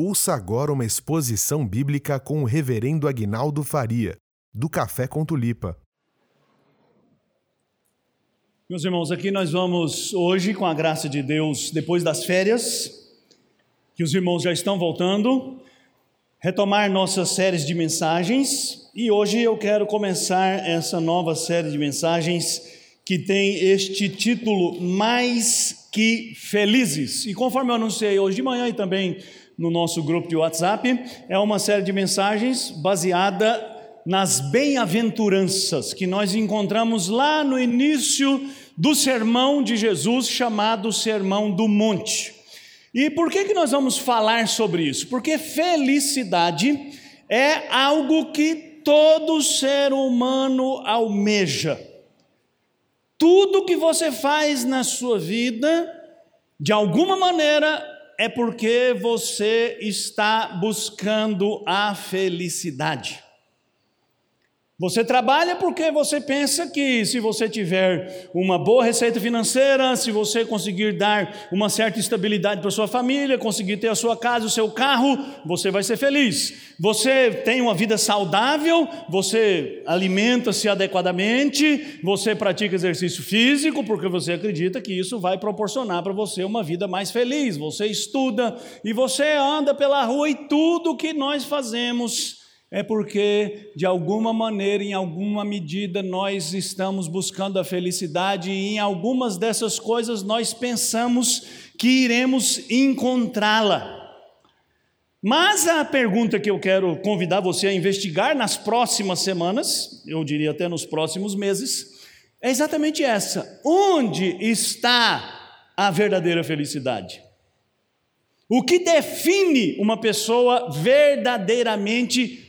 Ouça agora uma exposição bíblica com o Reverendo Aguinaldo Faria, do Café com Tulipa. Meus irmãos, aqui nós vamos hoje, com a graça de Deus, depois das férias, que os irmãos já estão voltando, retomar nossas séries de mensagens. E hoje eu quero começar essa nova série de mensagens que tem este título Mais que Felizes. E conforme eu anunciei hoje de manhã e também no nosso grupo de WhatsApp, é uma série de mensagens baseada nas bem-aventuranças que nós encontramos lá no início do sermão de Jesus, chamado Sermão do Monte. E por que, que nós vamos falar sobre isso? Porque felicidade é algo que todo ser humano almeja. Tudo que você faz na sua vida, de alguma maneira, é porque você está buscando a felicidade. Você trabalha porque você pensa que se você tiver uma boa receita financeira, se você conseguir dar uma certa estabilidade para sua família, conseguir ter a sua casa, o seu carro, você vai ser feliz. Você tem uma vida saudável, você alimenta-se adequadamente, você pratica exercício físico porque você acredita que isso vai proporcionar para você uma vida mais feliz. Você estuda e você anda pela rua e tudo que nós fazemos é porque, de alguma maneira, em alguma medida, nós estamos buscando a felicidade e em algumas dessas coisas nós pensamos que iremos encontrá-la. Mas a pergunta que eu quero convidar você a investigar nas próximas semanas, eu diria até nos próximos meses, é exatamente essa: onde está a verdadeira felicidade? O que define uma pessoa verdadeiramente feliz.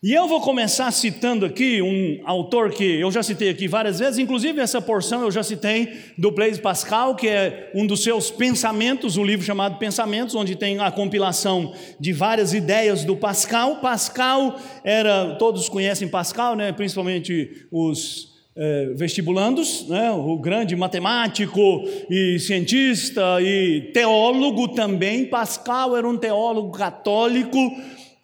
E eu vou começar citando aqui um autor que eu já citei aqui várias vezes, inclusive essa porção eu já citei do Blaise Pascal, que é um dos seus pensamentos, um livro chamado Pensamentos, onde tem a compilação de várias ideias do Pascal. Pascal era, todos conhecem Pascal, né? principalmente os é, vestibulandos, né? o grande matemático e cientista e teólogo também. Pascal era um teólogo católico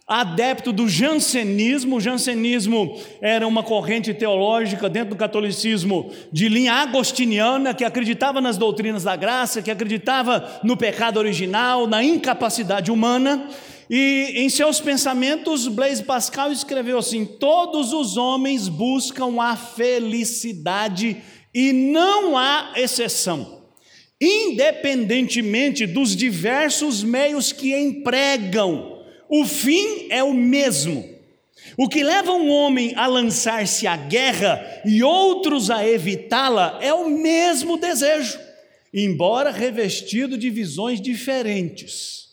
adepto do jansenismo. O jansenismo era uma corrente teológica dentro do catolicismo de linha agostiniana que acreditava nas doutrinas da graça, que acreditava no pecado original, na incapacidade humana. E em seus pensamentos, Blaise Pascal escreveu assim: Todos os homens buscam a felicidade e não há exceção. Independentemente dos diversos meios que empregam o fim é o mesmo. O que leva um homem a lançar-se à guerra e outros a evitá-la é o mesmo desejo, embora revestido de visões diferentes.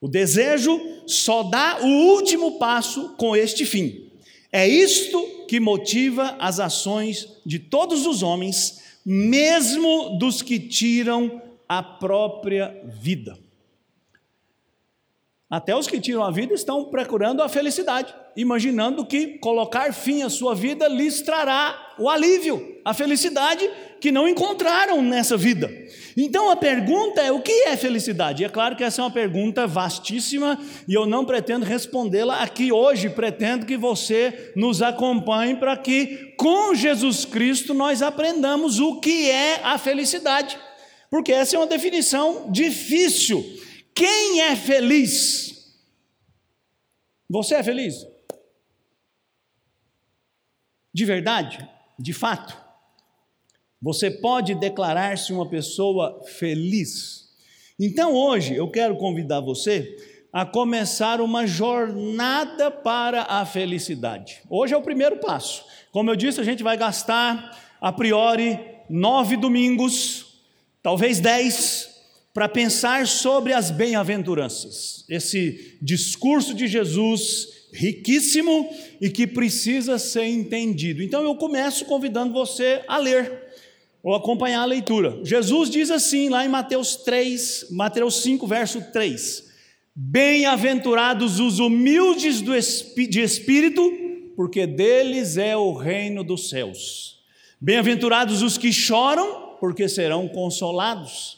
O desejo só dá o último passo com este fim. É isto que motiva as ações de todos os homens, mesmo dos que tiram a própria vida. Até os que tiram a vida estão procurando a felicidade, imaginando que colocar fim à sua vida lhes trará o alívio, a felicidade que não encontraram nessa vida. Então a pergunta é: o que é felicidade? E é claro que essa é uma pergunta vastíssima e eu não pretendo respondê-la aqui hoje, pretendo que você nos acompanhe para que com Jesus Cristo nós aprendamos o que é a felicidade, porque essa é uma definição difícil quem é feliz? Você é feliz? De verdade? De fato? Você pode declarar-se uma pessoa feliz? Então hoje eu quero convidar você a começar uma jornada para a felicidade. Hoje é o primeiro passo. Como eu disse, a gente vai gastar a priori nove domingos, talvez dez, para pensar sobre as bem-aventuranças, esse discurso de Jesus riquíssimo e que precisa ser entendido. Então eu começo convidando você a ler ou acompanhar a leitura. Jesus diz assim lá em Mateus 3, Mateus 5, verso 3: Bem-aventurados os humildes de espírito, porque deles é o reino dos céus. Bem-aventurados os que choram, porque serão consolados.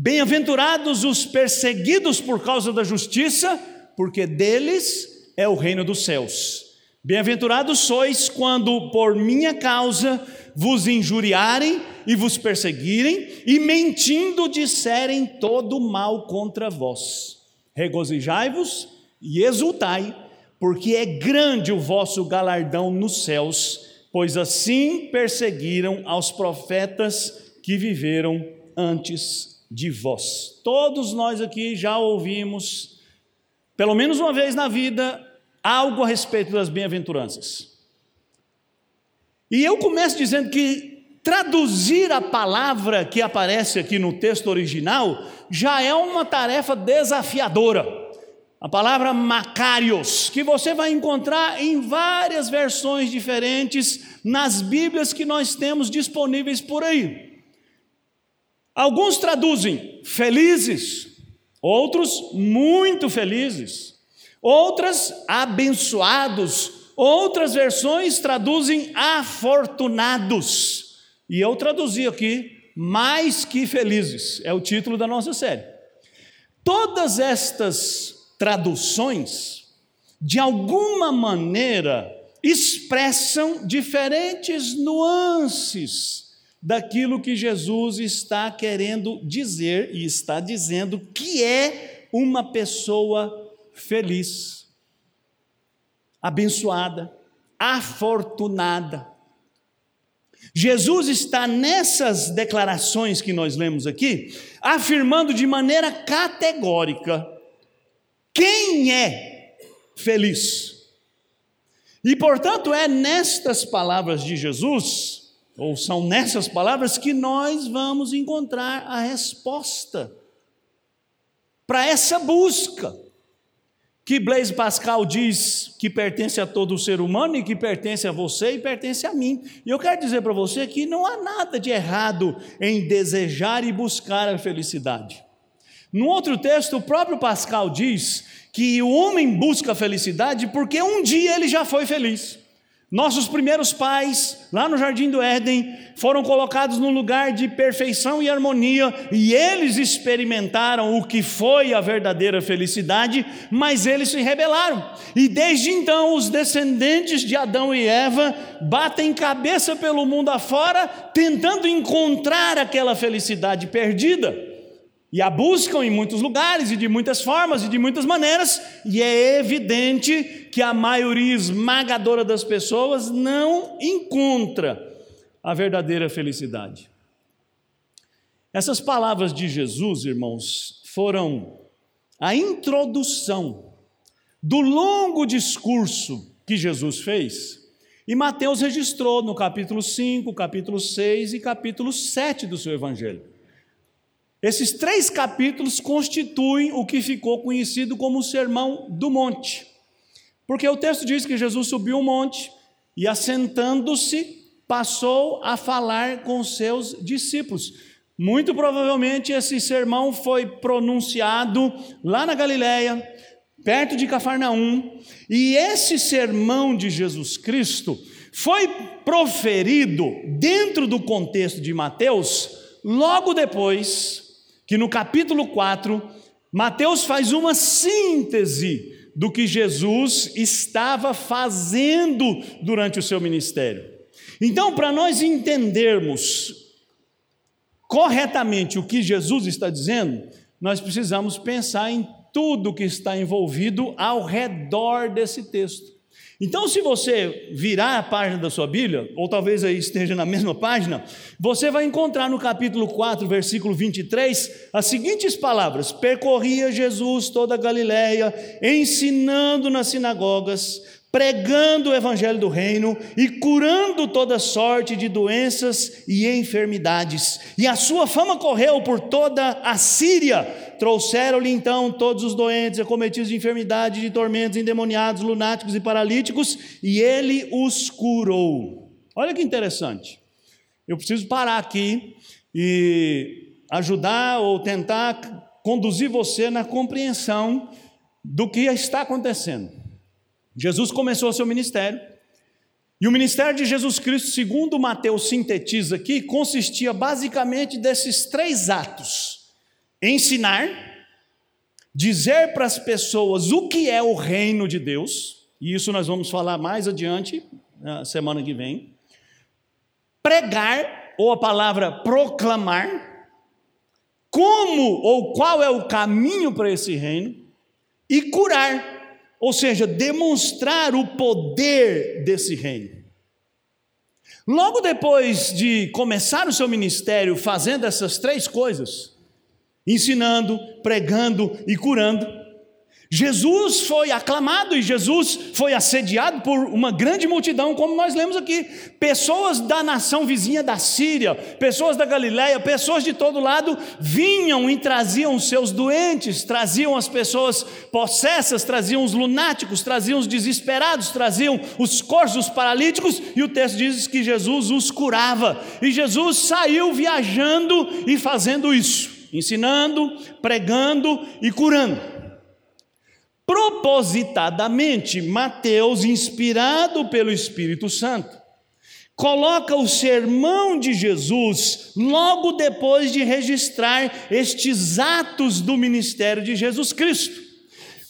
Bem-aventurados os perseguidos por causa da justiça, porque deles é o reino dos céus. Bem-aventurados sois quando por minha causa vos injuriarem e vos perseguirem, e mentindo disserem todo mal contra vós. Regozijai-vos e exultai, porque é grande o vosso galardão nos céus, pois assim perseguiram aos profetas que viveram antes de vós. Todos nós aqui já ouvimos, pelo menos uma vez na vida, algo a respeito das bem-aventuranças. E eu começo dizendo que traduzir a palavra que aparece aqui no texto original já é uma tarefa desafiadora. A palavra Macarios, que você vai encontrar em várias versões diferentes nas Bíblias que nós temos disponíveis por aí. Alguns traduzem felizes, outros muito felizes, outras abençoados, Outras versões traduzem afortunados. E eu traduzi aqui mais que felizes, é o título da nossa série. Todas estas traduções, de alguma maneira, expressam diferentes nuances daquilo que Jesus está querendo dizer e está dizendo que é uma pessoa feliz abençoada, afortunada. Jesus está nessas declarações que nós lemos aqui, afirmando de maneira categórica quem é feliz. E portanto é nestas palavras de Jesus, ou são nessas palavras, que nós vamos encontrar a resposta para essa busca que Blaise Pascal diz que pertence a todo ser humano e que pertence a você e pertence a mim. E eu quero dizer para você que não há nada de errado em desejar e buscar a felicidade. No outro texto, o próprio Pascal diz que o homem busca a felicidade porque um dia ele já foi feliz. Nossos primeiros pais, lá no jardim do Éden, foram colocados num lugar de perfeição e harmonia, e eles experimentaram o que foi a verdadeira felicidade, mas eles se rebelaram. E desde então, os descendentes de Adão e Eva batem cabeça pelo mundo afora, tentando encontrar aquela felicidade perdida. E a buscam em muitos lugares e de muitas formas e de muitas maneiras, e é evidente que a maioria esmagadora das pessoas não encontra a verdadeira felicidade. Essas palavras de Jesus, irmãos, foram a introdução do longo discurso que Jesus fez, e Mateus registrou no capítulo 5, capítulo 6 e capítulo 7 do seu evangelho. Esses três capítulos constituem o que ficou conhecido como o Sermão do Monte. Porque o texto diz que Jesus subiu o monte e, assentando-se, passou a falar com seus discípulos. Muito provavelmente esse sermão foi pronunciado lá na Galileia, perto de Cafarnaum, e esse sermão de Jesus Cristo foi proferido dentro do contexto de Mateus logo depois que no capítulo 4, Mateus faz uma síntese do que Jesus estava fazendo durante o seu ministério. Então, para nós entendermos corretamente o que Jesus está dizendo, nós precisamos pensar em tudo que está envolvido ao redor desse texto. Então, se você virar a página da sua Bíblia, ou talvez aí esteja na mesma página, você vai encontrar no capítulo 4, versículo 23, as seguintes palavras: Percorria Jesus toda a Galiléia, ensinando nas sinagogas, pregando o evangelho do reino e curando toda sorte de doenças e enfermidades. E a sua fama correu por toda a Síria. Trouxeram-lhe então todos os doentes, acometidos de enfermidade, de tormentos, endemoniados, lunáticos e paralíticos, e ele os curou. Olha que interessante. Eu preciso parar aqui e ajudar ou tentar conduzir você na compreensão do que está acontecendo. Jesus começou seu ministério, e o ministério de Jesus Cristo, segundo Mateus sintetiza aqui, consistia basicamente desses três atos: ensinar, dizer para as pessoas o que é o reino de Deus, e isso nós vamos falar mais adiante, na semana que vem, pregar, ou a palavra proclamar, como ou qual é o caminho para esse reino, e curar ou seja, demonstrar o poder desse reino. Logo depois de começar o seu ministério fazendo essas três coisas, ensinando, pregando e curando, Jesus foi aclamado e Jesus foi assediado por uma grande multidão, como nós lemos aqui. Pessoas da nação vizinha da Síria, pessoas da Galiléia, pessoas de todo lado vinham e traziam seus doentes, traziam as pessoas possessas, traziam os lunáticos, traziam os desesperados, traziam os corpos, os paralíticos, e o texto diz que Jesus os curava. E Jesus saiu viajando e fazendo isso, ensinando, pregando e curando. Propositadamente, Mateus, inspirado pelo Espírito Santo, coloca o sermão de Jesus logo depois de registrar estes atos do ministério de Jesus Cristo.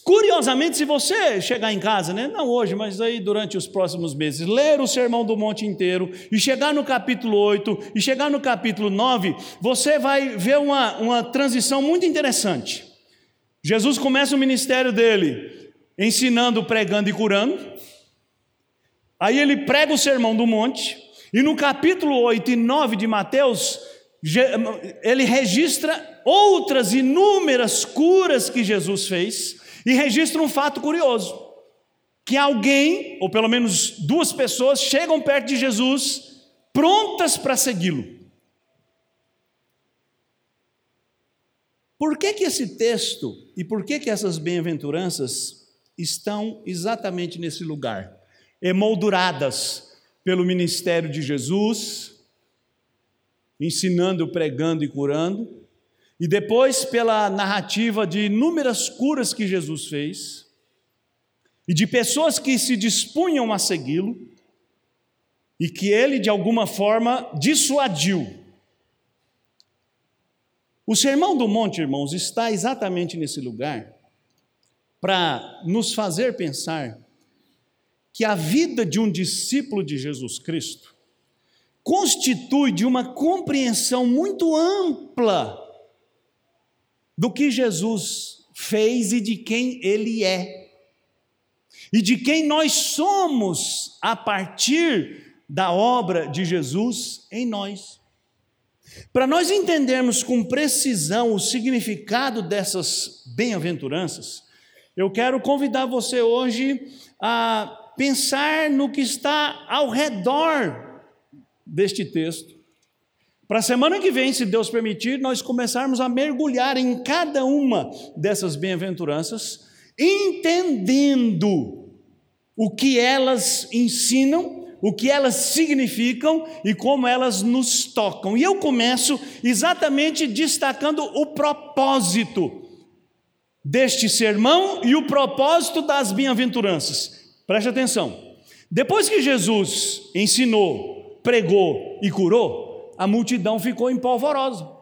Curiosamente, se você chegar em casa, né, não hoje, mas aí durante os próximos meses, ler o Sermão do Monte inteiro e chegar no capítulo 8 e chegar no capítulo 9, você vai ver uma, uma transição muito interessante. Jesus começa o ministério dele ensinando, pregando e curando. Aí ele prega o sermão do monte, e no capítulo 8 e 9 de Mateus, ele registra outras inúmeras curas que Jesus fez, e registra um fato curioso: que alguém, ou pelo menos duas pessoas, chegam perto de Jesus, prontas para segui-lo. Por que, que esse texto e por que, que essas bem-aventuranças estão exatamente nesse lugar? Emolduradas pelo ministério de Jesus, ensinando, pregando e curando, e depois pela narrativa de inúmeras curas que Jesus fez, e de pessoas que se dispunham a segui-lo, e que ele, de alguma forma, dissuadiu o Sermão do Monte, irmãos, está exatamente nesse lugar para nos fazer pensar que a vida de um discípulo de Jesus Cristo constitui de uma compreensão muito ampla do que Jesus fez e de quem ele é, e de quem nós somos a partir da obra de Jesus em nós. Para nós entendermos com precisão o significado dessas bem-aventuranças, eu quero convidar você hoje a pensar no que está ao redor deste texto. Para a semana que vem, se Deus permitir, nós começarmos a mergulhar em cada uma dessas bem-aventuranças, entendendo o que elas ensinam o que elas significam e como elas nos tocam. E eu começo exatamente destacando o propósito deste sermão e o propósito das bem-aventuranças. Preste atenção. Depois que Jesus ensinou, pregou e curou, a multidão ficou empolvorosa.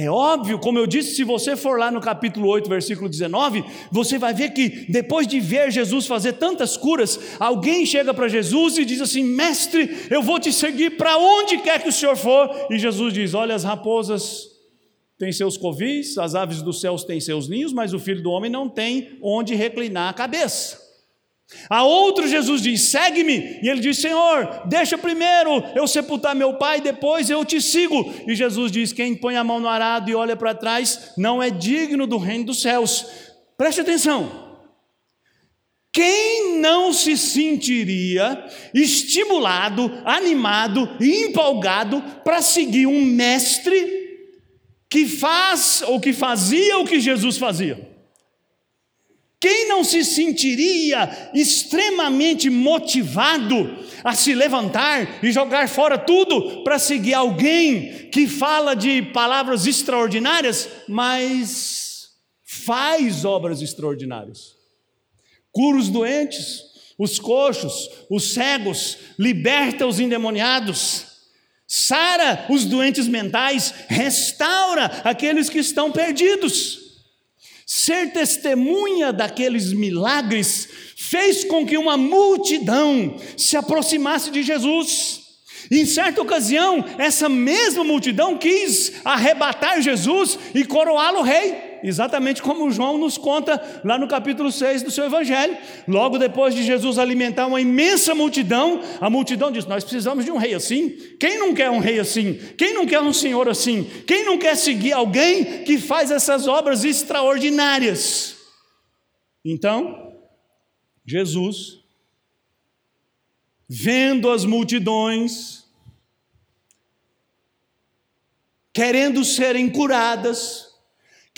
É óbvio, como eu disse, se você for lá no capítulo 8, versículo 19, você vai ver que depois de ver Jesus fazer tantas curas, alguém chega para Jesus e diz assim: Mestre, eu vou te seguir para onde quer que o senhor for. E Jesus diz: Olha, as raposas têm seus covis, as aves dos céus têm seus ninhos, mas o filho do homem não tem onde reclinar a cabeça. A outro Jesus diz: segue-me. E ele diz: Senhor, deixa primeiro eu sepultar meu pai, depois eu te sigo. E Jesus diz: Quem põe a mão no arado e olha para trás não é digno do reino dos céus. Preste atenção. quem não se sentiria estimulado, animado e empolgado para seguir um mestre que faz ou que fazia o que Jesus fazia? Quem não se sentiria extremamente motivado a se levantar e jogar fora tudo para seguir alguém que fala de palavras extraordinárias, mas faz obras extraordinárias? Cura os doentes, os coxos, os cegos, liberta os endemoniados, sara os doentes mentais, restaura aqueles que estão perdidos. Ser testemunha daqueles milagres fez com que uma multidão se aproximasse de Jesus. Em certa ocasião, essa mesma multidão quis arrebatar Jesus e coroá-lo rei exatamente como João nos conta lá no capítulo 6 do seu evangelho. Logo depois de Jesus alimentar uma imensa multidão, a multidão diz: Nós precisamos de um rei assim. Quem não quer um rei assim? Quem não quer um senhor assim? Quem não quer seguir alguém que faz essas obras extraordinárias? Então, Jesus, vendo as multidões, querendo serem curadas,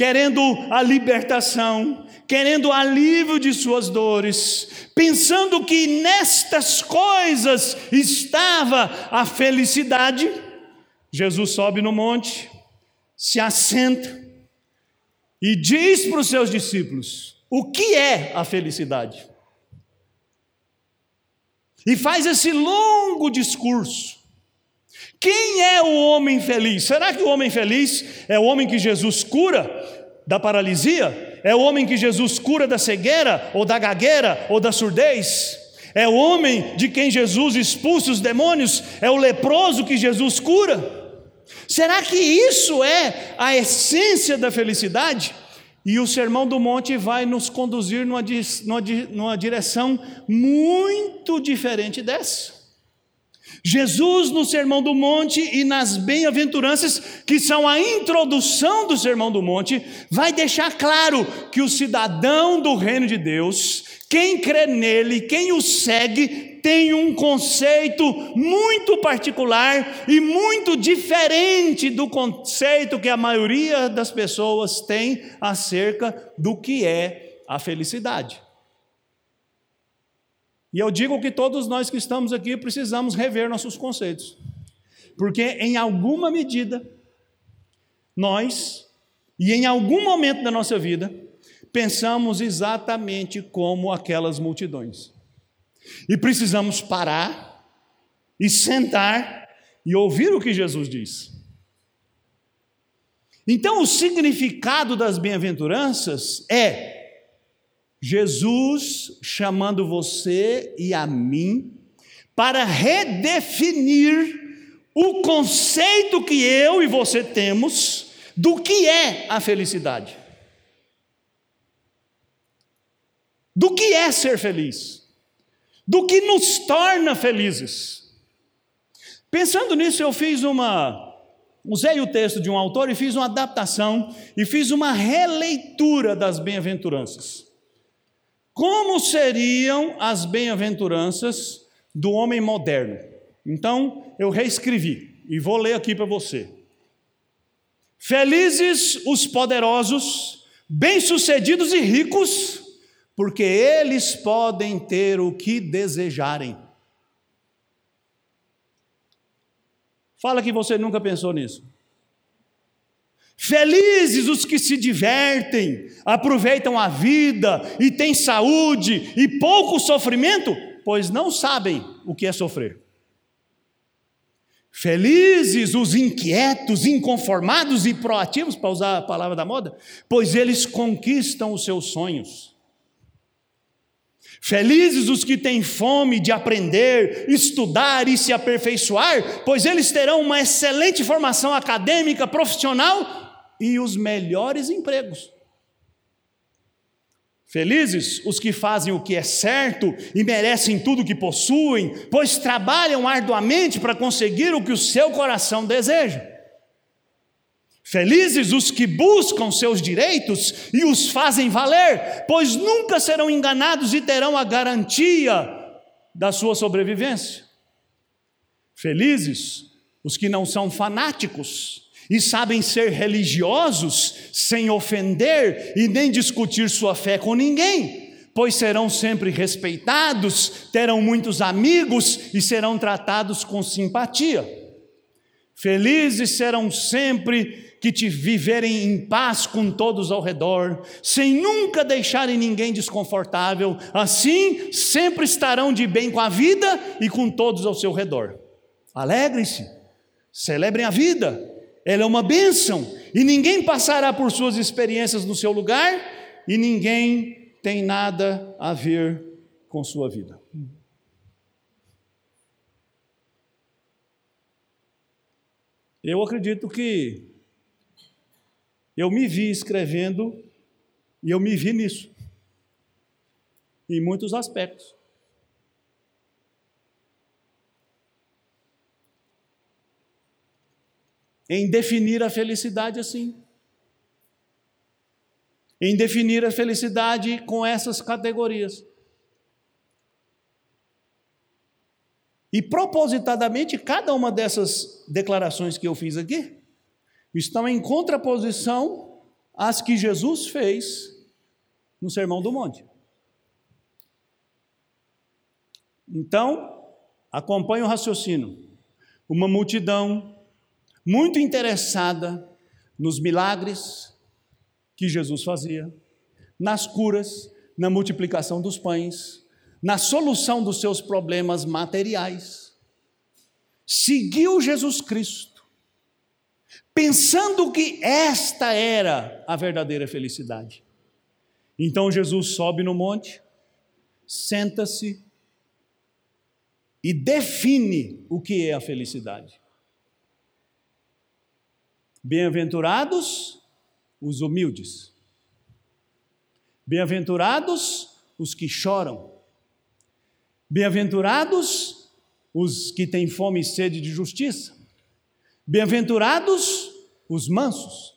querendo a libertação, querendo o alívio de suas dores, pensando que nestas coisas estava a felicidade, Jesus sobe no monte, se assenta e diz para os seus discípulos: o que é a felicidade? E faz esse longo discurso. Quem é o homem feliz? Será que o homem feliz é o homem que Jesus cura da paralisia? É o homem que Jesus cura da cegueira, ou da gagueira, ou da surdez? É o homem de quem Jesus expulsa os demônios? É o leproso que Jesus cura? Será que isso é a essência da felicidade? E o Sermão do Monte vai nos conduzir numa, numa, numa direção muito diferente dessa. Jesus, no Sermão do Monte e nas bem-aventuranças, que são a introdução do Sermão do Monte, vai deixar claro que o cidadão do reino de Deus, quem crê nele, quem o segue, tem um conceito muito particular e muito diferente do conceito que a maioria das pessoas tem acerca do que é a felicidade. E eu digo que todos nós que estamos aqui precisamos rever nossos conceitos, porque em alguma medida, nós, e em algum momento da nossa vida, pensamos exatamente como aquelas multidões. E precisamos parar e sentar e ouvir o que Jesus diz. Então, o significado das bem-aventuranças é Jesus chamando você e a mim para redefinir o conceito que eu e você temos do que é a felicidade. Do que é ser feliz? Do que nos torna felizes? Pensando nisso, eu fiz uma. Usei o texto de um autor e fiz uma adaptação e fiz uma releitura das bem-aventuranças. Como seriam as bem-aventuranças do homem moderno? Então, eu reescrevi e vou ler aqui para você. Felizes os poderosos, bem-sucedidos e ricos, porque eles podem ter o que desejarem. Fala que você nunca pensou nisso. Felizes os que se divertem, aproveitam a vida e têm saúde e pouco sofrimento, pois não sabem o que é sofrer. Felizes os inquietos, inconformados e proativos, para usar a palavra da moda, pois eles conquistam os seus sonhos. Felizes os que têm fome de aprender, estudar e se aperfeiçoar, pois eles terão uma excelente formação acadêmica, profissional e os melhores empregos. Felizes os que fazem o que é certo e merecem tudo o que possuem, pois trabalham arduamente para conseguir o que o seu coração deseja. Felizes os que buscam seus direitos e os fazem valer, pois nunca serão enganados e terão a garantia da sua sobrevivência. Felizes os que não são fanáticos e sabem ser religiosos sem ofender e nem discutir sua fé com ninguém, pois serão sempre respeitados, terão muitos amigos e serão tratados com simpatia. Felizes serão sempre que te viverem em paz com todos ao redor, sem nunca deixarem ninguém desconfortável, assim sempre estarão de bem com a vida e com todos ao seu redor. Alegrem-se, celebrem a vida, ela é uma bênção, e ninguém passará por suas experiências no seu lugar, e ninguém tem nada a ver com sua vida. Eu acredito que eu me vi escrevendo e eu me vi nisso, em muitos aspectos. Em definir a felicidade assim. Em definir a felicidade com essas categorias. E propositadamente, cada uma dessas declarações que eu fiz aqui, estão em contraposição às que Jesus fez no Sermão do Monte. Então, acompanhe o raciocínio. Uma multidão muito interessada nos milagres que Jesus fazia, nas curas, na multiplicação dos pães, na solução dos seus problemas materiais. Seguiu Jesus Cristo pensando que esta era a verdadeira felicidade. Então Jesus sobe no monte, senta-se e define o que é a felicidade. Bem-aventurados os humildes, bem-aventurados os que choram, bem-aventurados os que têm fome e sede de justiça, Bem-aventurados os mansos,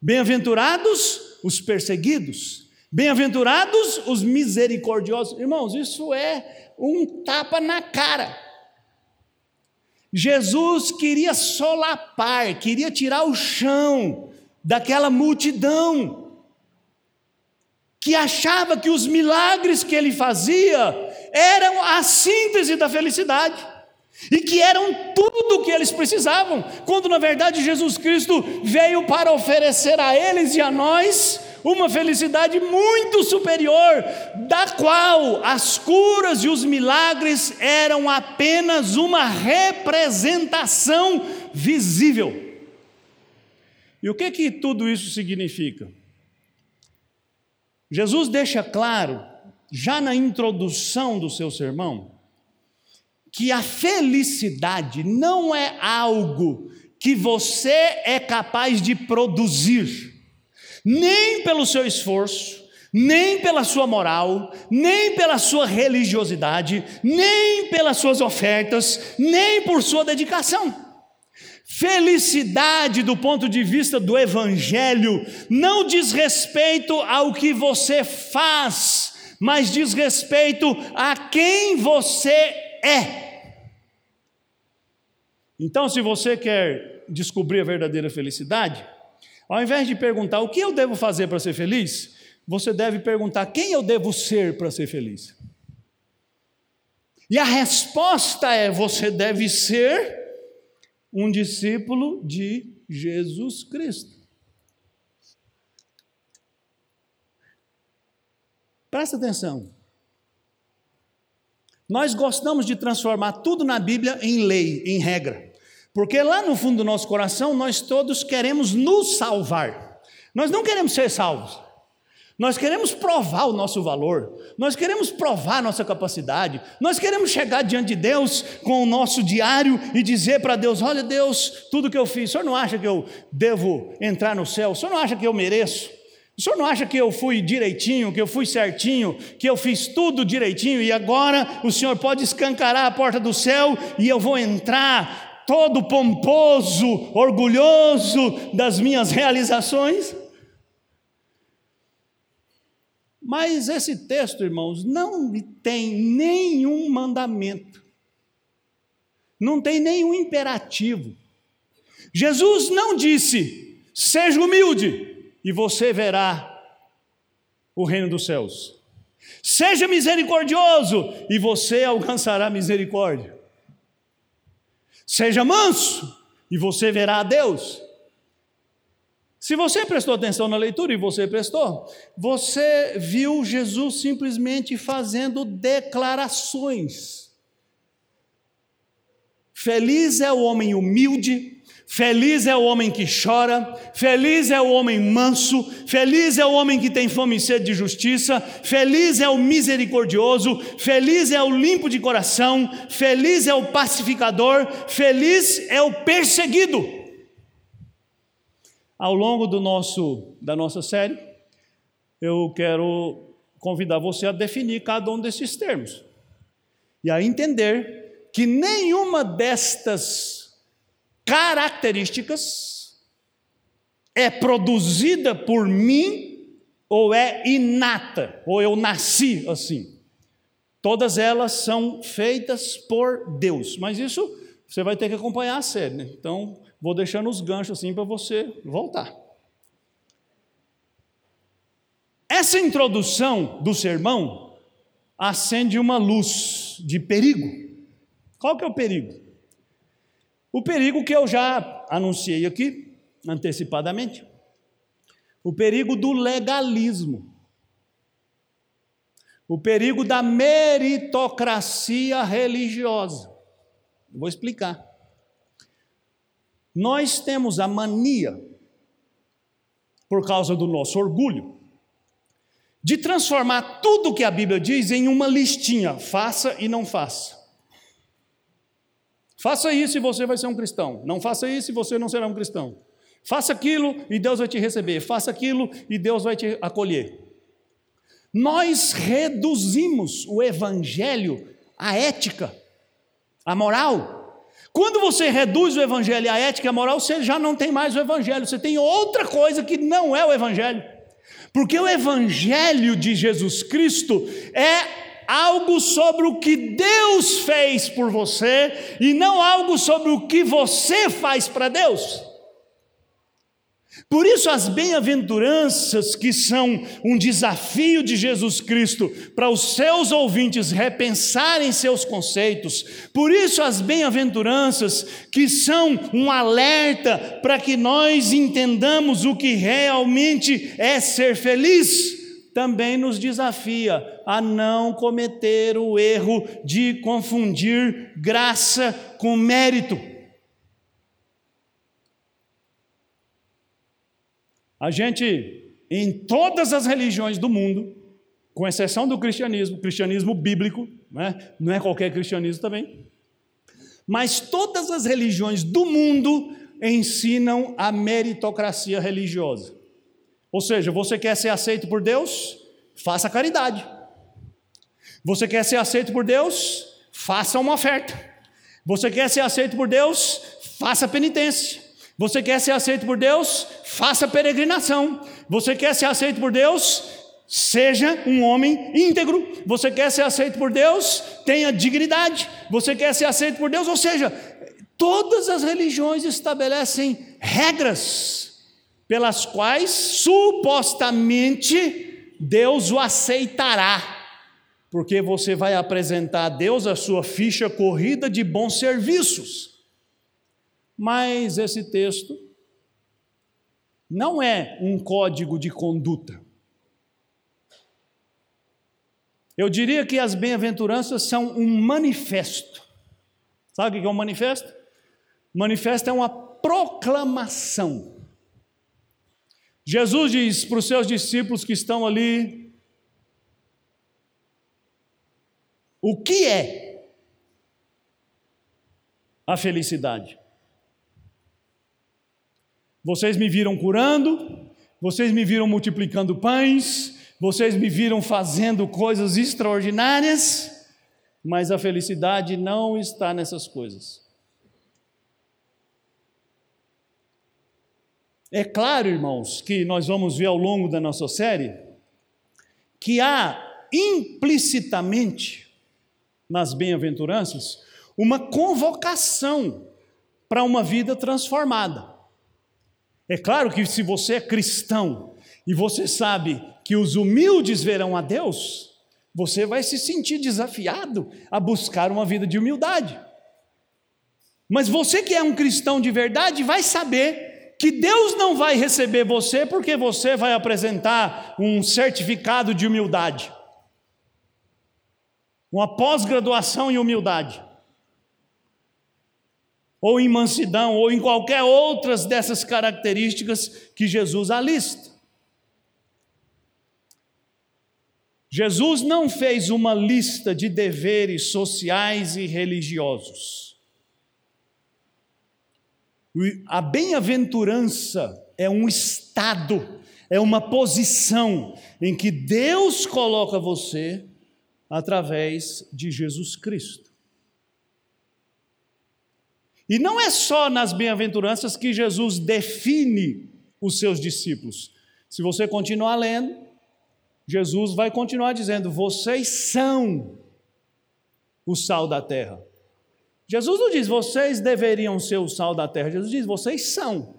bem-aventurados os perseguidos, bem-aventurados os misericordiosos. Irmãos, isso é um tapa na cara. Jesus queria solapar, queria tirar o chão daquela multidão que achava que os milagres que ele fazia eram a síntese da felicidade e que eram tudo o que eles precisavam, quando na verdade Jesus Cristo veio para oferecer a eles e a nós uma felicidade muito superior, da qual as curas e os milagres eram apenas uma representação visível. E o que que tudo isso significa? Jesus deixa claro, já na introdução do seu sermão, que a felicidade não é algo que você é capaz de produzir, nem pelo seu esforço, nem pela sua moral, nem pela sua religiosidade, nem pelas suas ofertas, nem por sua dedicação. Felicidade, do ponto de vista do Evangelho, não diz respeito ao que você faz, mas diz respeito a quem você é. Então, se você quer descobrir a verdadeira felicidade, ao invés de perguntar o que eu devo fazer para ser feliz, você deve perguntar quem eu devo ser para ser feliz. E a resposta é: você deve ser um discípulo de Jesus Cristo. Presta atenção. Nós gostamos de transformar tudo na Bíblia em lei, em regra. Porque lá no fundo do nosso coração, nós todos queremos nos salvar. Nós não queremos ser salvos. Nós queremos provar o nosso valor, nós queremos provar a nossa capacidade, nós queremos chegar diante de Deus com o nosso diário e dizer para Deus: Olha, Deus, tudo que eu fiz, o senhor não acha que eu devo entrar no céu? O senhor não acha que eu mereço? O senhor não acha que eu fui direitinho, que eu fui certinho, que eu fiz tudo direitinho e agora o senhor pode escancarar a porta do céu e eu vou entrar todo pomposo, orgulhoso das minhas realizações. Mas esse texto, irmãos, não tem nenhum mandamento, não tem nenhum imperativo. Jesus não disse, seja humilde e você verá o reino dos céus. Seja misericordioso e você alcançará misericórdia. Seja manso e você verá a Deus. Se você prestou atenção na leitura e você prestou, você viu Jesus simplesmente fazendo declarações. Feliz é o homem humilde, Feliz é o homem que chora, feliz é o homem manso, feliz é o homem que tem fome e sede de justiça, feliz é o misericordioso, feliz é o limpo de coração, feliz é o pacificador, feliz é o perseguido. Ao longo do nosso da nossa série, eu quero convidar você a definir cada um desses termos e a entender que nenhuma destas características é produzida por mim ou é inata, ou eu nasci assim. Todas elas são feitas por Deus, mas isso você vai ter que acompanhar a série, né? Então, vou deixando os ganchos assim para você voltar. Essa introdução do sermão acende uma luz de perigo. Qual que é o perigo? O perigo que eu já anunciei aqui, antecipadamente, o perigo do legalismo, o perigo da meritocracia religiosa. Vou explicar. Nós temos a mania, por causa do nosso orgulho, de transformar tudo que a Bíblia diz em uma listinha, faça e não faça. Faça isso e você vai ser um cristão. Não faça isso e você não será um cristão. Faça aquilo e Deus vai te receber. Faça aquilo e Deus vai te acolher. Nós reduzimos o evangelho à ética, à moral. Quando você reduz o evangelho à ética e à moral, você já não tem mais o evangelho, você tem outra coisa que não é o evangelho. Porque o evangelho de Jesus Cristo é algo sobre o que Deus fez por você e não algo sobre o que você faz para Deus. Por isso, as bem-aventuranças, que são um desafio de Jesus Cristo para os seus ouvintes repensarem seus conceitos, por isso, as bem-aventuranças, que são um alerta para que nós entendamos o que realmente é ser feliz também nos desafia a não cometer o erro de confundir graça com mérito. A gente, em todas as religiões do mundo, com exceção do cristianismo, cristianismo bíblico, né? não é qualquer cristianismo também, mas todas as religiões do mundo ensinam a meritocracia religiosa. Ou seja, você quer ser aceito por Deus? Faça caridade. Você quer ser aceito por Deus? Faça uma oferta. Você quer ser aceito por Deus? Faça penitência. Você quer ser aceito por Deus? Faça peregrinação. Você quer ser aceito por Deus? Seja um homem íntegro. Você quer ser aceito por Deus? Tenha dignidade. Você quer ser aceito por Deus? Ou seja, todas as religiões estabelecem regras pelas quais supostamente Deus o aceitará, porque você vai apresentar a Deus a sua ficha corrida de bons serviços. Mas esse texto não é um código de conduta. Eu diria que as bem-aventuranças são um manifesto. Sabe o que é um manifesto? Manifesto é uma proclamação Jesus diz para os seus discípulos que estão ali: o que é a felicidade? Vocês me viram curando, vocês me viram multiplicando pães, vocês me viram fazendo coisas extraordinárias, mas a felicidade não está nessas coisas. É claro, irmãos, que nós vamos ver ao longo da nossa série que há implicitamente nas bem-aventuranças uma convocação para uma vida transformada. É claro que se você é cristão e você sabe que os humildes verão a Deus, você vai se sentir desafiado a buscar uma vida de humildade. Mas você que é um cristão de verdade vai saber que Deus não vai receber você porque você vai apresentar um certificado de humildade, uma pós-graduação em humildade ou em mansidão, ou em qualquer outras dessas características que Jesus alista. Jesus não fez uma lista de deveres sociais e religiosos. A bem-aventurança é um estado, é uma posição em que Deus coloca você através de Jesus Cristo. E não é só nas bem-aventuranças que Jesus define os seus discípulos. Se você continuar lendo, Jesus vai continuar dizendo: vocês são o sal da terra. Jesus não diz, vocês deveriam ser o sal da terra. Jesus diz, vocês são.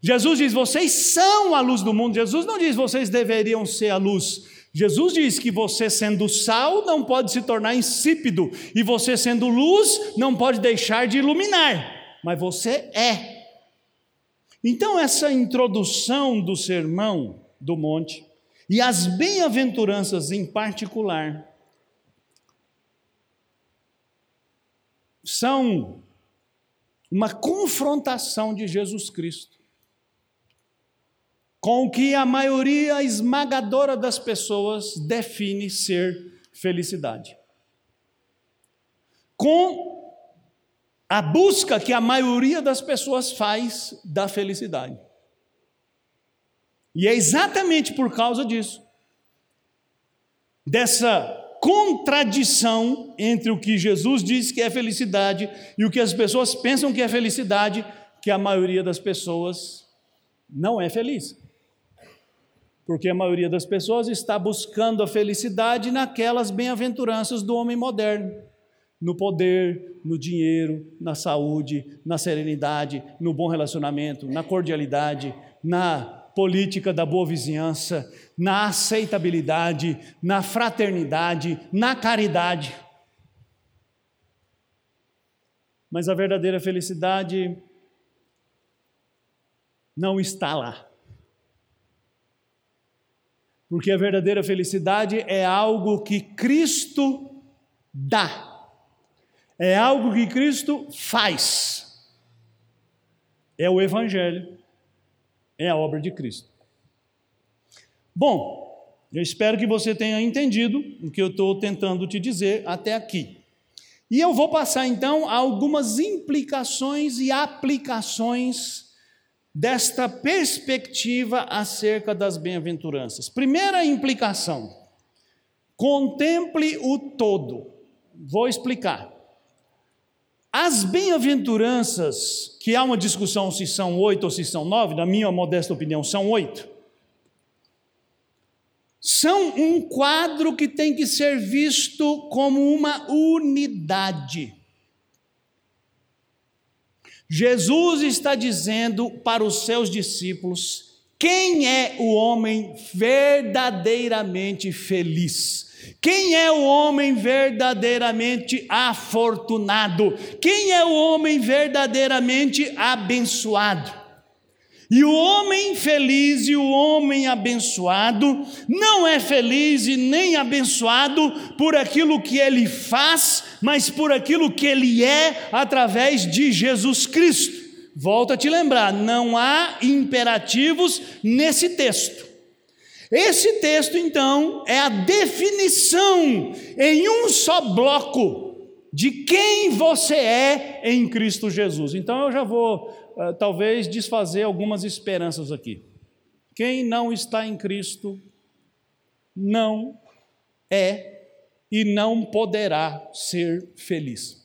Jesus diz, vocês são a luz do mundo. Jesus não diz, vocês deveriam ser a luz. Jesus diz que você, sendo sal, não pode se tornar insípido, e você, sendo luz, não pode deixar de iluminar, mas você é. Então, essa introdução do sermão do monte, e as bem-aventuranças em particular, são uma confrontação de Jesus Cristo com o que a maioria esmagadora das pessoas define ser felicidade. Com a busca que a maioria das pessoas faz da felicidade. E é exatamente por causa disso, dessa contradição entre o que Jesus diz que é felicidade e o que as pessoas pensam que é felicidade, que a maioria das pessoas não é feliz. Porque a maioria das pessoas está buscando a felicidade naquelas bem-aventuranças do homem moderno. No poder, no dinheiro, na saúde, na serenidade, no bom relacionamento, na cordialidade, na política da boa vizinhança, na aceitabilidade, na fraternidade, na caridade. Mas a verdadeira felicidade não está lá. Porque a verdadeira felicidade é algo que Cristo dá, é algo que Cristo faz. É o Evangelho, é a obra de Cristo. Bom, eu espero que você tenha entendido o que eu estou tentando te dizer até aqui. E eu vou passar então a algumas implicações e aplicações desta perspectiva acerca das bem-aventuranças. Primeira implicação: contemple o todo. Vou explicar. As bem-aventuranças, que há uma discussão se são oito ou se são nove, na minha modesta opinião, são oito, são um quadro que tem que ser visto como uma unidade. Jesus está dizendo para os seus discípulos quem é o homem verdadeiramente feliz. Quem é o homem verdadeiramente afortunado? Quem é o homem verdadeiramente abençoado? E o homem feliz e o homem abençoado não é feliz e nem abençoado por aquilo que ele faz, mas por aquilo que ele é através de Jesus Cristo. Volto a te lembrar, não há imperativos nesse texto. Esse texto, então, é a definição em um só bloco de quem você é em Cristo Jesus. Então eu já vou uh, talvez desfazer algumas esperanças aqui. Quem não está em Cristo não é e não poderá ser feliz.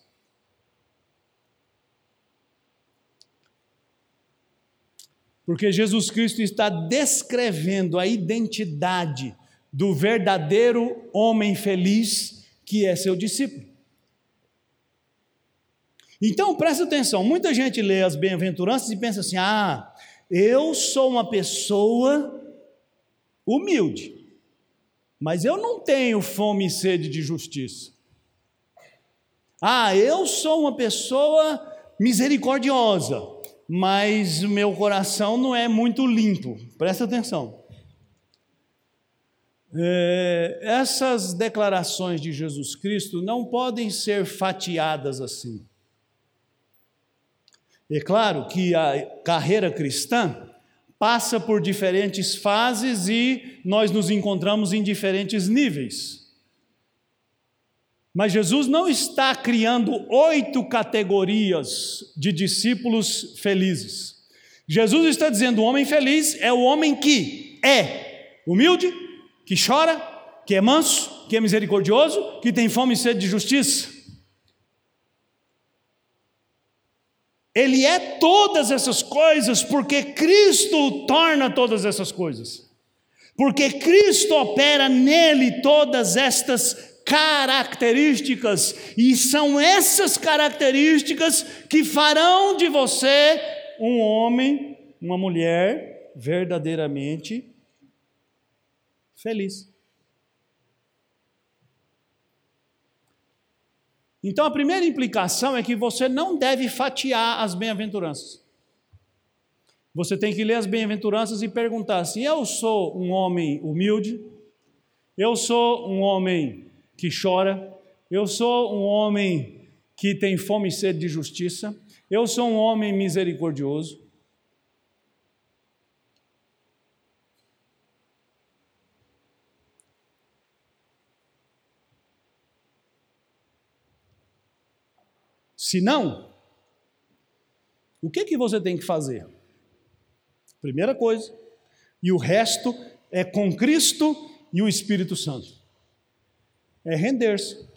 Porque Jesus Cristo está descrevendo a identidade do verdadeiro homem feliz que é seu discípulo. Então, presta atenção: muita gente lê as bem-aventuranças e pensa assim: ah, eu sou uma pessoa humilde, mas eu não tenho fome e sede de justiça. Ah, eu sou uma pessoa misericordiosa, mas o meu coração não é muito limpo. Presta atenção. É, essas declarações de Jesus Cristo não podem ser fatiadas assim. É claro que a carreira cristã passa por diferentes fases e nós nos encontramos em diferentes níveis. Mas Jesus não está criando oito categorias de discípulos felizes. Jesus está dizendo: o homem feliz é o homem que é humilde, que chora, que é manso, que é misericordioso, que tem fome e sede de justiça. Ele é todas essas coisas porque Cristo torna todas essas coisas. Porque Cristo opera nele todas estas características, e são essas características que farão de você um homem, uma mulher verdadeiramente feliz. Então a primeira implicação é que você não deve fatiar as bem-aventuranças. Você tem que ler as bem-aventuranças e perguntar assim: eu sou um homem humilde, eu sou um homem que chora, eu sou um homem que tem fome e sede de justiça, eu sou um homem misericordioso. Se não, o que, que você tem que fazer? Primeira coisa, e o resto é com Cristo e o Espírito Santo é render-se.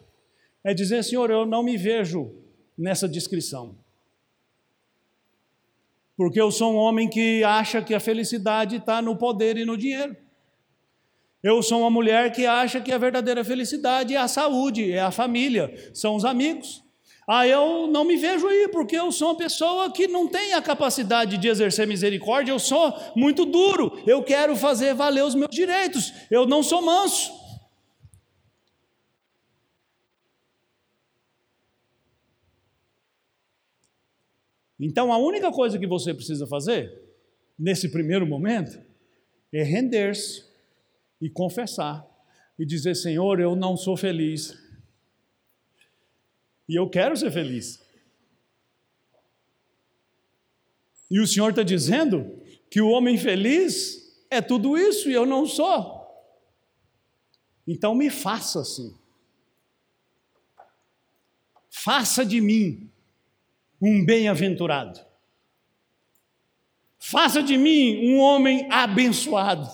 É dizer, Senhor, eu não me vejo nessa descrição. Porque eu sou um homem que acha que a felicidade está no poder e no dinheiro. Eu sou uma mulher que acha que a verdadeira felicidade é a saúde, é a família, são os amigos. Ah, eu não me vejo aí, porque eu sou uma pessoa que não tem a capacidade de exercer misericórdia, eu sou muito duro, eu quero fazer valer os meus direitos, eu não sou manso. Então a única coisa que você precisa fazer, nesse primeiro momento, é render-se e confessar e dizer: Senhor, eu não sou feliz. E eu quero ser feliz. E o Senhor está dizendo que o homem feliz é tudo isso e eu não sou. Então me faça assim. Faça de mim um bem-aventurado. Faça de mim um homem abençoado.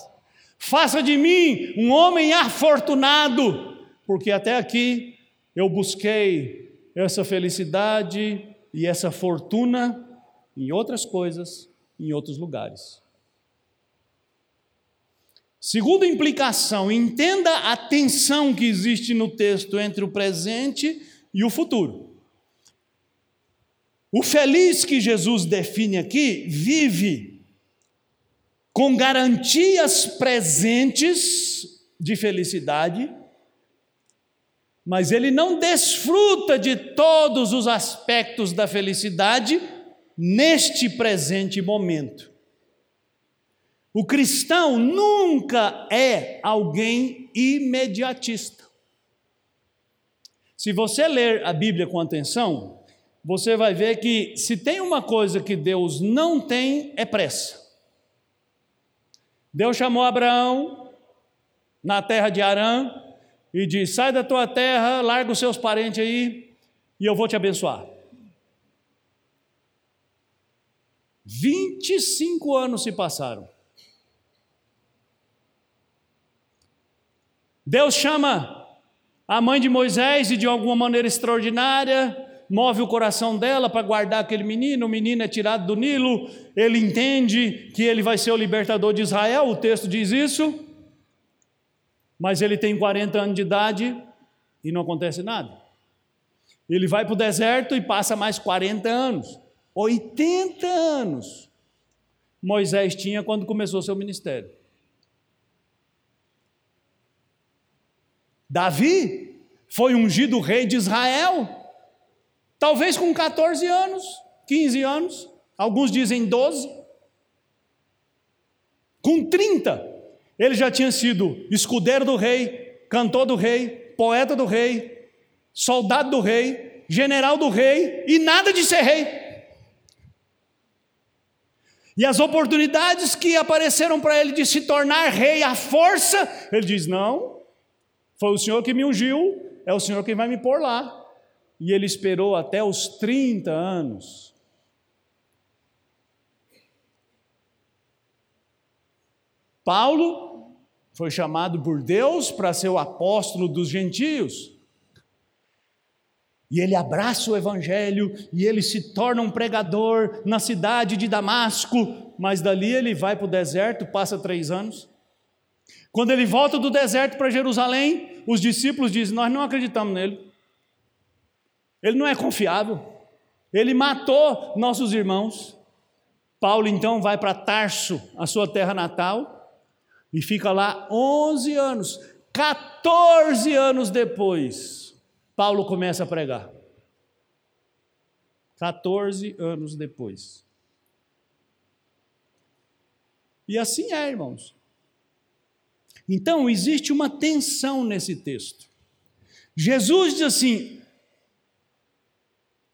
Faça de mim um homem afortunado, porque até aqui eu busquei essa felicidade e essa fortuna em outras coisas, em outros lugares. Segunda implicação, entenda a tensão que existe no texto entre o presente e o futuro. O feliz que Jesus define aqui vive com garantias presentes de felicidade, mas ele não desfruta de todos os aspectos da felicidade neste presente momento. O cristão nunca é alguém imediatista. Se você ler a Bíblia com atenção, você vai ver que se tem uma coisa que Deus não tem, é pressa. Deus chamou Abraão na terra de Arã e disse: Sai da tua terra, larga os seus parentes aí e eu vou te abençoar. 25 anos se passaram. Deus chama a mãe de Moisés e de alguma maneira extraordinária move o coração dela para guardar aquele menino, o menino é tirado do Nilo, ele entende que ele vai ser o libertador de Israel, o texto diz isso, mas ele tem 40 anos de idade e não acontece nada. Ele vai para o deserto e passa mais 40 anos, 80 anos. Moisés tinha quando começou seu ministério. Davi foi ungido rei de Israel Talvez com 14 anos, 15 anos, alguns dizem 12. Com 30, ele já tinha sido escudeiro do rei, cantor do rei, poeta do rei, soldado do rei, general do rei e nada de ser rei. E as oportunidades que apareceram para ele de se tornar rei à força, ele diz: Não, foi o Senhor que me ungiu, é o Senhor quem vai me pôr lá e ele esperou até os 30 anos. Paulo foi chamado por Deus para ser o apóstolo dos gentios. E ele abraça o evangelho e ele se torna um pregador na cidade de Damasco, mas dali ele vai para o deserto, passa três anos. Quando ele volta do deserto para Jerusalém, os discípulos dizem: Nós não acreditamos nele. Ele não é confiável. Ele matou nossos irmãos. Paulo então vai para Tarso, a sua terra natal, e fica lá 11 anos. 14 anos depois, Paulo começa a pregar. 14 anos depois. E assim é, irmãos. Então, existe uma tensão nesse texto. Jesus diz assim: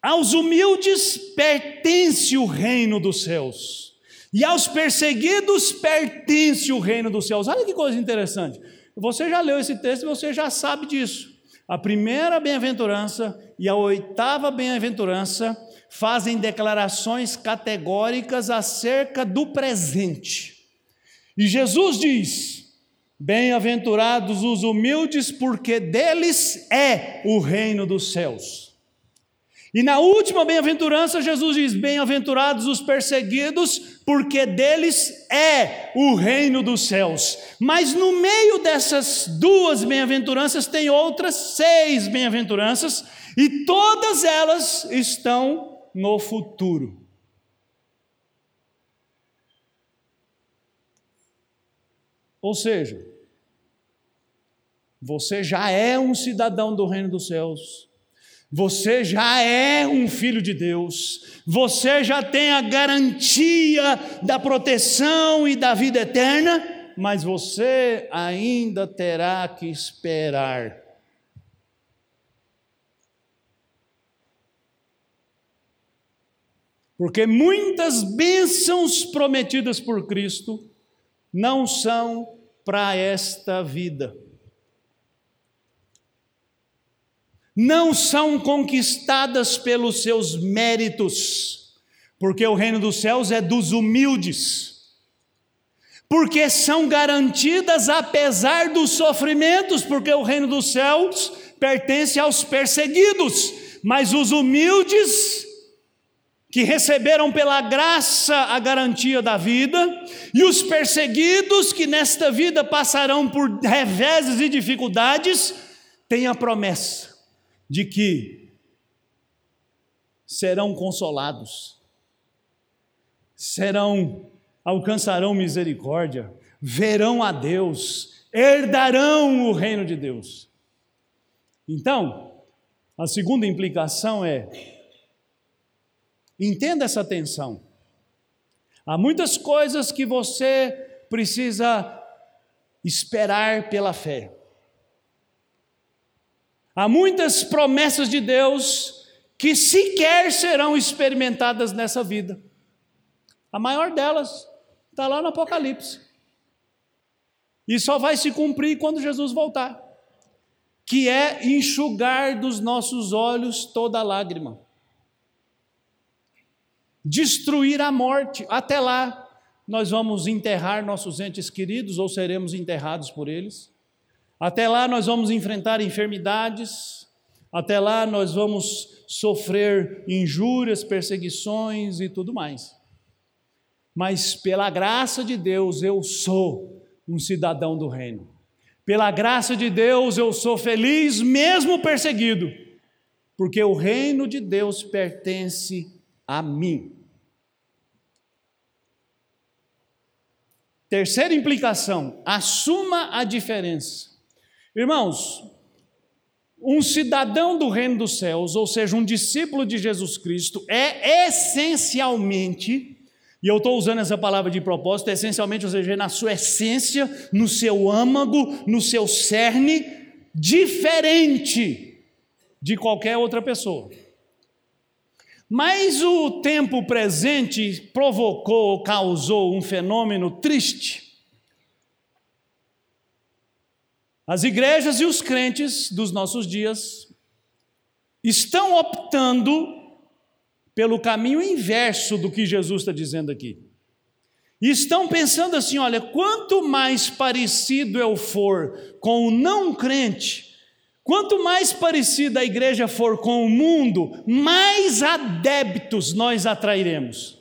aos humildes pertence o reino dos céus, e aos perseguidos pertence o reino dos céus. Olha que coisa interessante. Você já leu esse texto e você já sabe disso. A primeira bem-aventurança e a oitava bem-aventurança fazem declarações categóricas acerca do presente. E Jesus diz: Bem-aventurados os humildes, porque deles é o reino dos céus. E na última bem-aventurança, Jesus diz: Bem-aventurados os perseguidos, porque deles é o reino dos céus. Mas no meio dessas duas bem-aventuranças, tem outras seis bem-aventuranças, e todas elas estão no futuro. Ou seja, você já é um cidadão do reino dos céus você já é um filho de Deus, você já tem a garantia da proteção e da vida eterna, mas você ainda terá que esperar. Porque muitas bênçãos prometidas por Cristo não são para esta vida. Não são conquistadas pelos seus méritos, porque o reino dos céus é dos humildes, porque são garantidas apesar dos sofrimentos, porque o reino dos céus pertence aos perseguidos, mas os humildes que receberam pela graça a garantia da vida, e os perseguidos que nesta vida passarão por reveses e dificuldades, têm a promessa de que serão consolados, serão alcançarão misericórdia, verão a Deus, herdarão o reino de Deus. Então, a segunda implicação é entenda essa tensão. Há muitas coisas que você precisa esperar pela fé. Há muitas promessas de Deus que sequer serão experimentadas nessa vida. A maior delas está lá no Apocalipse. E só vai se cumprir quando Jesus voltar, que é enxugar dos nossos olhos toda lágrima, destruir a morte. Até lá, nós vamos enterrar nossos entes queridos ou seremos enterrados por eles. Até lá nós vamos enfrentar enfermidades, Até lá nós vamos sofrer injúrias, perseguições e tudo mais. Mas pela graça de Deus eu sou um cidadão do reino. Pela graça de Deus eu sou feliz mesmo perseguido, porque o reino de Deus pertence a mim. Terceira implicação: assuma a diferença. Irmãos, um cidadão do reino dos céus, ou seja, um discípulo de Jesus Cristo, é essencialmente, e eu estou usando essa palavra de propósito, essencialmente, ou seja, na sua essência, no seu âmago, no seu cerne, diferente de qualquer outra pessoa. Mas o tempo presente provocou, causou um fenômeno triste. As igrejas e os crentes dos nossos dias estão optando pelo caminho inverso do que Jesus está dizendo aqui. E estão pensando assim: olha, quanto mais parecido eu for com o não crente, Quanto mais parecida a igreja for com o mundo, mais adeptos nós atrairemos.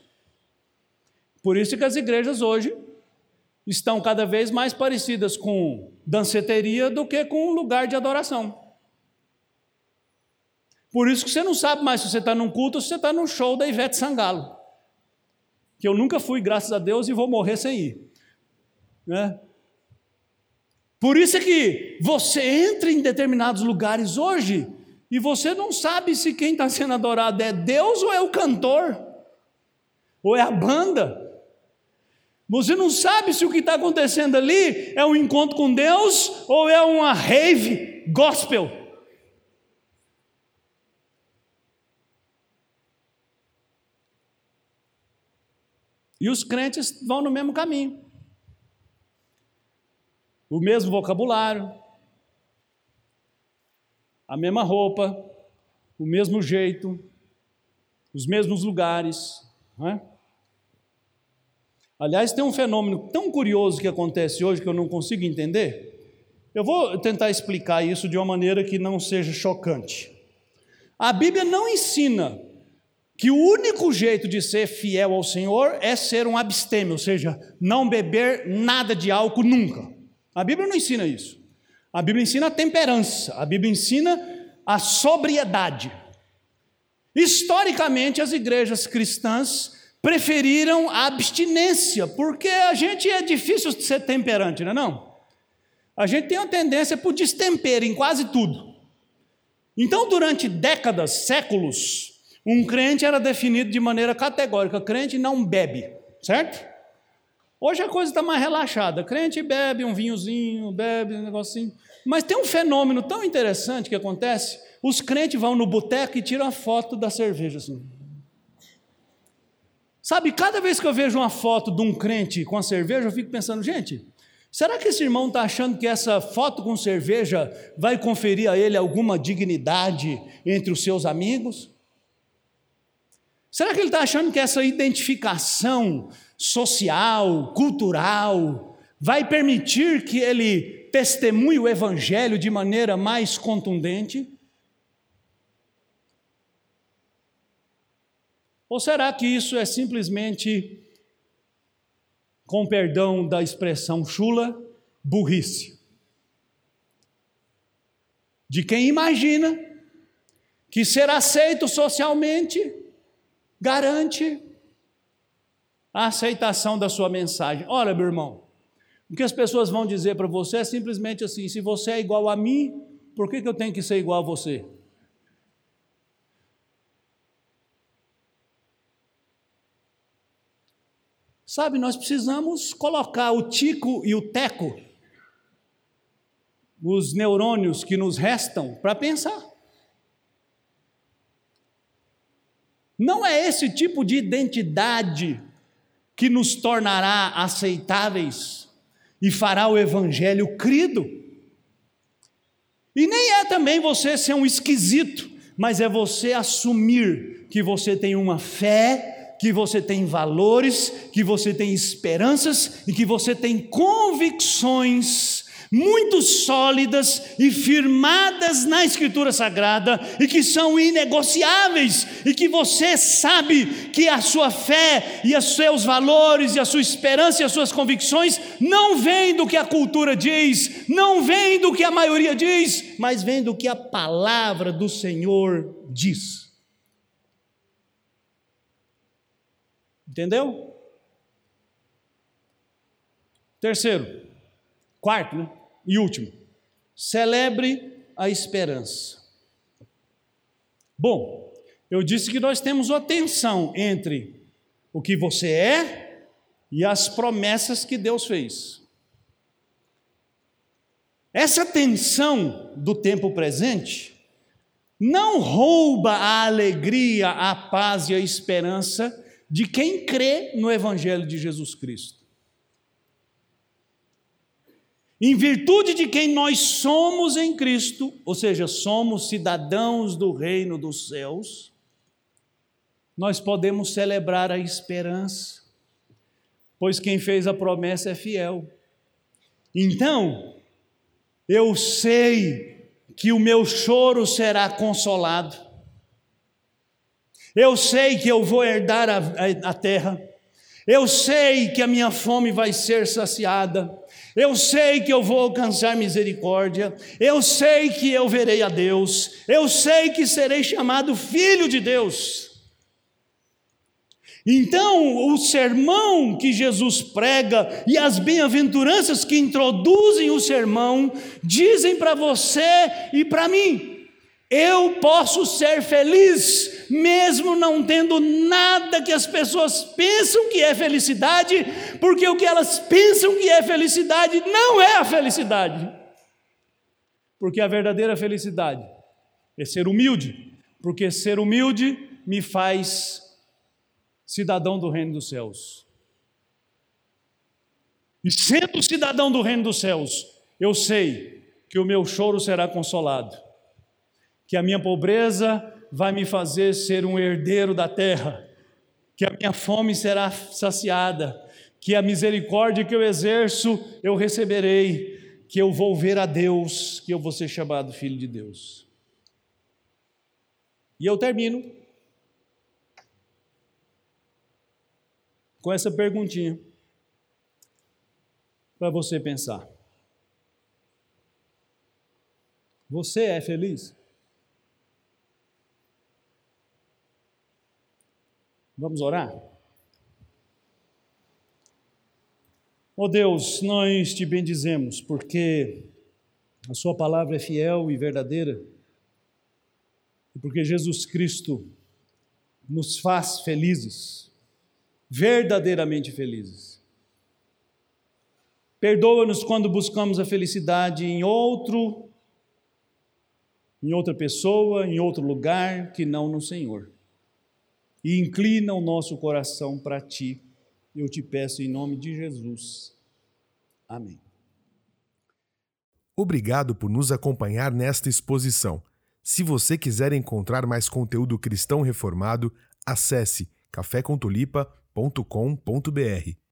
Por isso que as igrejas hoje estão cada vez mais parecidas com danceteria do que com um lugar de adoração. Por isso que você não sabe mais se você está num culto ou se você está num show da Ivete Sangalo. Que eu nunca fui, graças a Deus, e vou morrer sem ir. Né? Por isso é que você entra em determinados lugares hoje e você não sabe se quem está sendo adorado é Deus ou é o cantor, ou é a banda. Você não sabe se o que está acontecendo ali é um encontro com Deus ou é uma rave gospel. E os crentes vão no mesmo caminho o mesmo vocabulário, a mesma roupa, o mesmo jeito, os mesmos lugares. É? Aliás, tem um fenômeno tão curioso que acontece hoje que eu não consigo entender. Eu vou tentar explicar isso de uma maneira que não seja chocante. A Bíblia não ensina que o único jeito de ser fiel ao Senhor é ser um abstêmio, ou seja, não beber nada de álcool nunca. A Bíblia não ensina isso. A Bíblia ensina a temperança, a Bíblia ensina a sobriedade. Historicamente, as igrejas cristãs preferiram a abstinência, porque a gente é difícil ser temperante, não é não? A gente tem uma tendência para o destempero em quase tudo. Então, durante décadas, séculos, um crente era definido de maneira categórica: crente não bebe, certo? Hoje a coisa está mais relaxada. Crente bebe um vinhozinho, bebe um negocinho. Mas tem um fenômeno tão interessante que acontece: os crentes vão no boteco e tiram a foto da cerveja assim. Sabe, cada vez que eu vejo uma foto de um crente com a cerveja, eu fico pensando, gente, será que esse irmão está achando que essa foto com cerveja vai conferir a ele alguma dignidade entre os seus amigos? Será que ele está achando que essa identificação social, cultural, vai permitir que ele testemunhe o Evangelho de maneira mais contundente? Ou será que isso é simplesmente, com perdão da expressão chula, burrice? De quem imagina que ser aceito socialmente garante a aceitação da sua mensagem. Olha, meu irmão, o que as pessoas vão dizer para você é simplesmente assim: se você é igual a mim, por que, que eu tenho que ser igual a você? Sabe, nós precisamos colocar o tico e o teco, os neurônios que nos restam, para pensar. Não é esse tipo de identidade que nos tornará aceitáveis e fará o evangelho crido. E nem é também você ser um esquisito, mas é você assumir que você tem uma fé, que você tem valores, que você tem esperanças e que você tem convicções muito sólidas e firmadas na Escritura Sagrada e que são inegociáveis e que você sabe que a sua fé e os seus valores e a sua esperança e as suas convicções não vêm do que a cultura diz, não vêm do que a maioria diz, mas vêm do que a palavra do Senhor diz. Entendeu? Terceiro, quarto, né? E último, celebre a esperança. Bom, eu disse que nós temos uma tensão entre o que você é e as promessas que Deus fez. Essa tensão do tempo presente não rouba a alegria, a paz e a esperança de quem crê no Evangelho de Jesus Cristo. Em virtude de quem nós somos em Cristo, ou seja, somos cidadãos do reino dos céus, nós podemos celebrar a esperança, pois quem fez a promessa é fiel. Então, eu sei que o meu choro será consolado, eu sei que eu vou herdar a, a, a terra, eu sei que a minha fome vai ser saciada, eu sei que eu vou alcançar misericórdia, eu sei que eu verei a Deus, eu sei que serei chamado filho de Deus. Então, o sermão que Jesus prega e as bem-aventuranças que introduzem o sermão dizem para você e para mim: eu posso ser feliz, mesmo não tendo nada que as pessoas pensam que é felicidade, porque o que elas pensam que é felicidade não é a felicidade. Porque a verdadeira felicidade é ser humilde, porque ser humilde me faz cidadão do reino dos céus. E sendo cidadão do reino dos céus, eu sei que o meu choro será consolado que a minha pobreza vai me fazer ser um herdeiro da terra, que a minha fome será saciada, que a misericórdia que eu exerço eu receberei, que eu vou ver a Deus, que eu vou ser chamado filho de Deus. E eu termino com essa perguntinha para você pensar. Você é feliz? Vamos orar? Ó oh Deus, nós te bendizemos porque a Sua palavra é fiel e verdadeira e porque Jesus Cristo nos faz felizes, verdadeiramente felizes. Perdoa-nos quando buscamos a felicidade em outro, em outra pessoa, em outro lugar que não no Senhor e inclina o nosso coração para ti. Eu te peço em nome de Jesus. Amém. Obrigado por nos acompanhar nesta exposição. Se você quiser encontrar mais conteúdo cristão reformado, acesse cafécontolipa.com.br.